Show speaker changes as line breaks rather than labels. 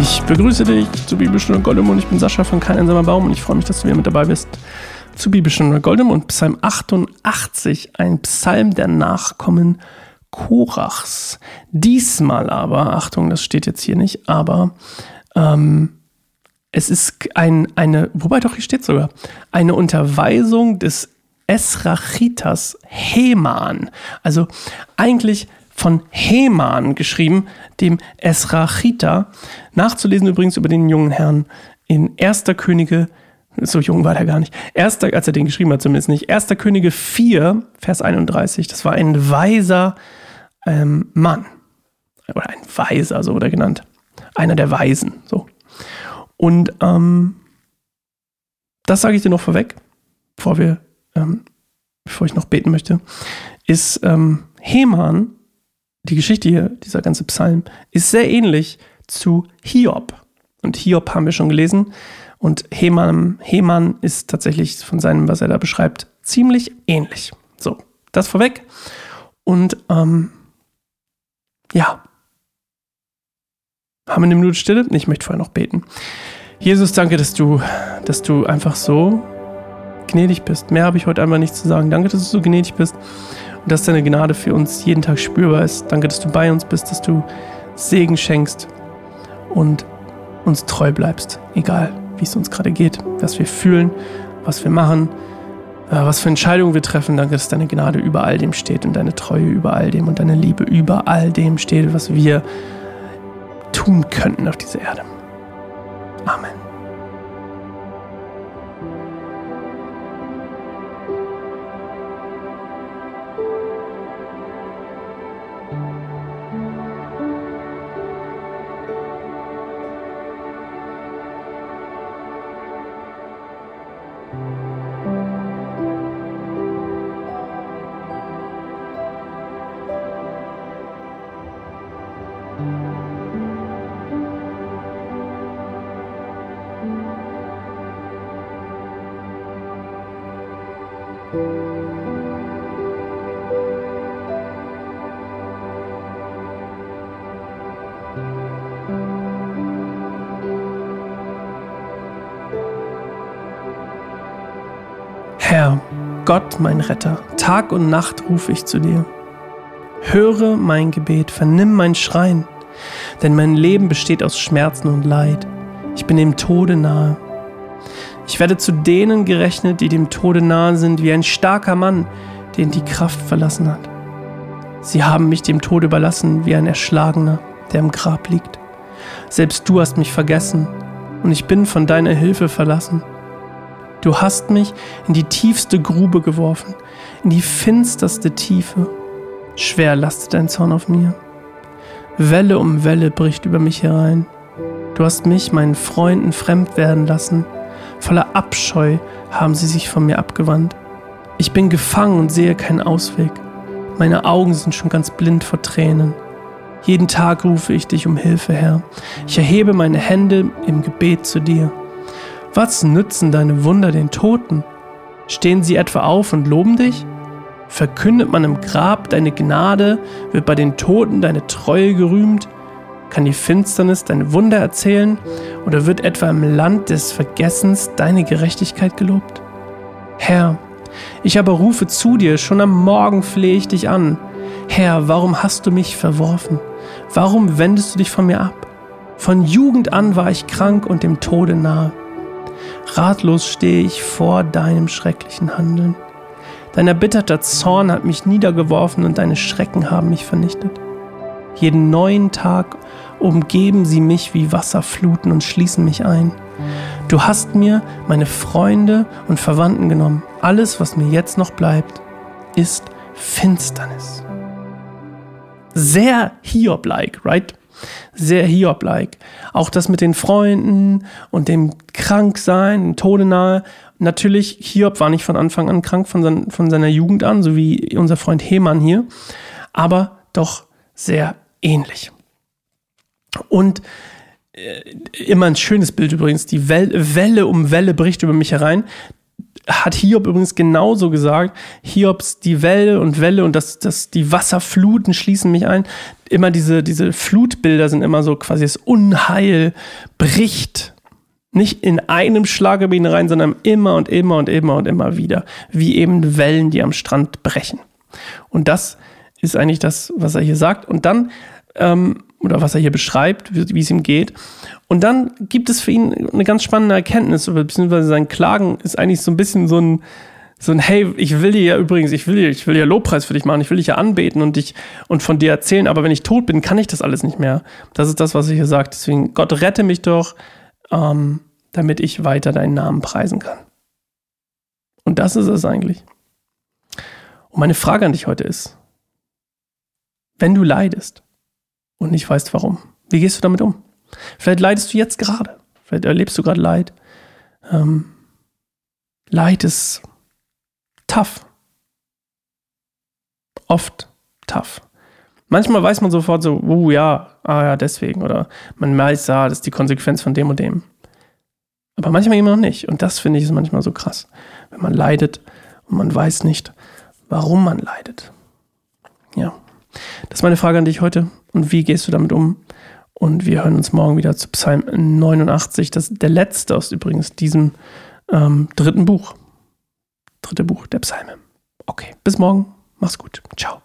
Ich begrüße dich zu Bibelstunde Goldem und ich bin Sascha von Kein einsamer Baum und ich freue mich, dass du wieder mit dabei bist zu Bibelstunde Goldem und Psalm 88, ein Psalm der Nachkommen Korachs. Diesmal aber, Achtung, das steht jetzt hier nicht, aber ähm, es ist ein, eine, wobei doch hier steht sogar, eine Unterweisung des Esrachitas Heman. Also eigentlich von Heman geschrieben, dem Esrachita. Nachzulesen übrigens über den jungen Herrn in 1. Könige, so jung war der gar nicht, Erster, als er den geschrieben hat zumindest nicht, 1. Könige 4, Vers 31, das war ein weiser ähm, Mann. Oder ein Weiser, so wurde er genannt. Einer der Weisen, so. Und ähm, das sage ich dir noch vorweg, bevor wir, ähm, bevor ich noch beten möchte, ist ähm, Heman die Geschichte hier, dieser ganze Psalm, ist sehr ähnlich zu Hiob. Und Hiob haben wir schon gelesen. Und Heman, Heman ist tatsächlich von seinem, was er da beschreibt, ziemlich ähnlich. So, das vorweg. Und ähm, ja, haben wir eine Minute Stille? Ich möchte vorher noch beten. Jesus, danke, dass du, dass du einfach so gnädig bist. Mehr habe ich heute einfach nicht zu sagen. Danke, dass du so gnädig bist und dass deine Gnade für uns jeden Tag spürbar ist. Danke, dass du bei uns bist, dass du Segen schenkst und uns treu bleibst, egal wie es uns gerade geht, was wir fühlen, was wir machen, äh, was für Entscheidungen wir treffen. Danke, dass deine Gnade über all dem steht und deine Treue über all dem und deine Liebe über all dem steht, was wir tun könnten auf dieser Erde. Amen. Herr, Gott mein Retter, Tag und Nacht rufe ich zu dir. Höre mein Gebet, vernimm mein Schreien, denn mein Leben besteht aus Schmerzen und Leid. Ich bin dem Tode nahe. Ich werde zu denen gerechnet, die dem Tode nahe sind, wie ein starker Mann, den die Kraft verlassen hat. Sie haben mich dem Tod überlassen, wie ein Erschlagener, der im Grab liegt. Selbst du hast mich vergessen, und ich bin von deiner Hilfe verlassen. Du hast mich in die tiefste Grube geworfen, in die finsterste Tiefe. Schwer lastet dein Zorn auf mir. Welle um Welle bricht über mich herein. Du hast mich meinen Freunden fremd werden lassen. Voller Abscheu haben sie sich von mir abgewandt. Ich bin gefangen und sehe keinen Ausweg. Meine Augen sind schon ganz blind vor Tränen. Jeden Tag rufe ich dich um Hilfe, Herr. Ich erhebe meine Hände im Gebet zu dir. Was nützen deine Wunder den Toten? Stehen sie etwa auf und loben dich? Verkündet man im Grab deine Gnade, wird bei den Toten deine Treue gerühmt? Kann die Finsternis deine Wunder erzählen? Oder wird etwa im Land des Vergessens deine Gerechtigkeit gelobt? Herr, ich aber rufe zu dir, schon am Morgen flehe ich dich an. Herr, warum hast du mich verworfen? Warum wendest du dich von mir ab? Von Jugend an war ich krank und dem Tode nahe. Ratlos stehe ich vor deinem schrecklichen Handeln. Dein erbitterter Zorn hat mich niedergeworfen und deine Schrecken haben mich vernichtet. Jeden neuen Tag umgeben sie mich wie Wasserfluten und schließen mich ein. Du hast mir meine Freunde und Verwandten genommen. Alles, was mir jetzt noch bleibt, ist Finsternis. Sehr Hiob-like, right? sehr Hiob-like. Auch das mit den Freunden und dem Kranksein, Tode nahe. Natürlich, Hiob war nicht von Anfang an krank, von, sein, von seiner Jugend an, so wie unser Freund Heman hier, aber doch sehr ähnlich. Und äh, immer ein schönes Bild übrigens, die Welle, Welle um Welle bricht über mich herein. hat Hiob übrigens genauso gesagt. Hiobs, die Welle und Welle und das, das, die Wasserfluten schließen mich ein. Immer diese, diese Flutbilder sind immer so quasi das Unheil bricht. Nicht in einem Schlag über ihn rein, sondern immer und immer und immer und immer wieder. Wie eben Wellen, die am Strand brechen. Und das ist eigentlich das, was er hier sagt. Und dann ähm, oder was er hier beschreibt, wie, es ihm geht. Und dann gibt es für ihn eine ganz spannende Erkenntnis, beziehungsweise sein Klagen ist eigentlich so ein bisschen so ein, so ein, hey, ich will dir ja übrigens, ich will dir, ich will ja Lobpreis für dich machen, ich will dich ja anbeten und dich und von dir erzählen, aber wenn ich tot bin, kann ich das alles nicht mehr. Das ist das, was er hier sagt. Deswegen, Gott rette mich doch, ähm, damit ich weiter deinen Namen preisen kann. Und das ist es eigentlich. Und meine Frage an dich heute ist, wenn du leidest, und nicht weißt warum. Wie gehst du damit um? Vielleicht leidest du jetzt gerade. Vielleicht erlebst du gerade Leid. Ähm, Leid ist tough. Oft tough. Manchmal weiß man sofort so, oh ja, ah ja, deswegen. Oder man weiß, ja, das ist die Konsequenz von dem und dem. Aber manchmal immer noch nicht. Und das finde ich ist manchmal so krass. Wenn man leidet und man weiß nicht, warum man leidet. Ja. Das ist meine Frage an dich heute. Und wie gehst du damit um? Und wir hören uns morgen wieder zu Psalm 89. Das ist der letzte aus übrigens diesem ähm, dritten Buch. Dritte Buch der Psalme. Okay, bis morgen. Mach's gut. Ciao.